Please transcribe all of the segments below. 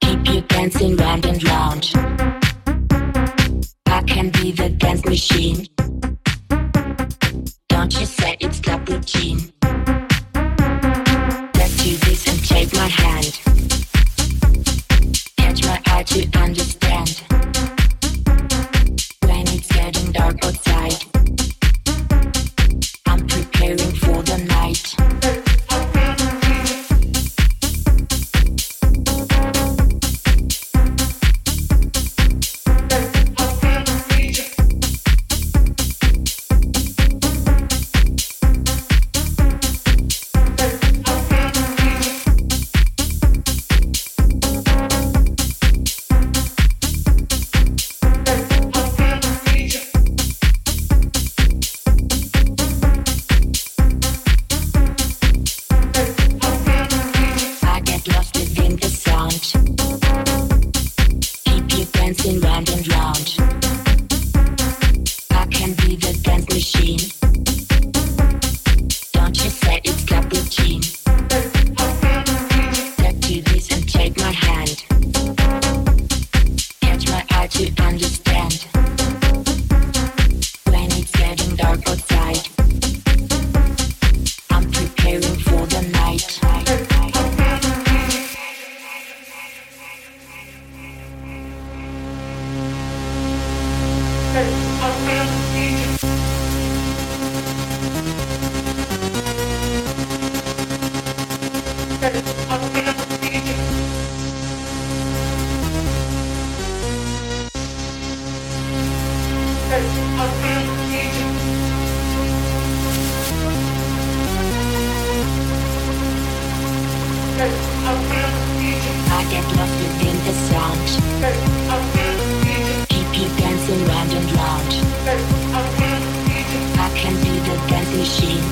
Keep you dancing round and round. I can be the dance machine. get lost within the sound. Keep you dancing round and round. I can be the dance machine.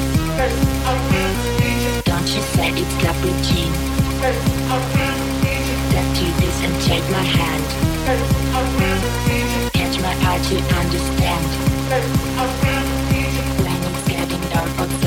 Don't you say it's club routine. Step to this and take my hand. Catch my eye to understand. When it's getting dark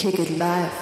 Kick it live.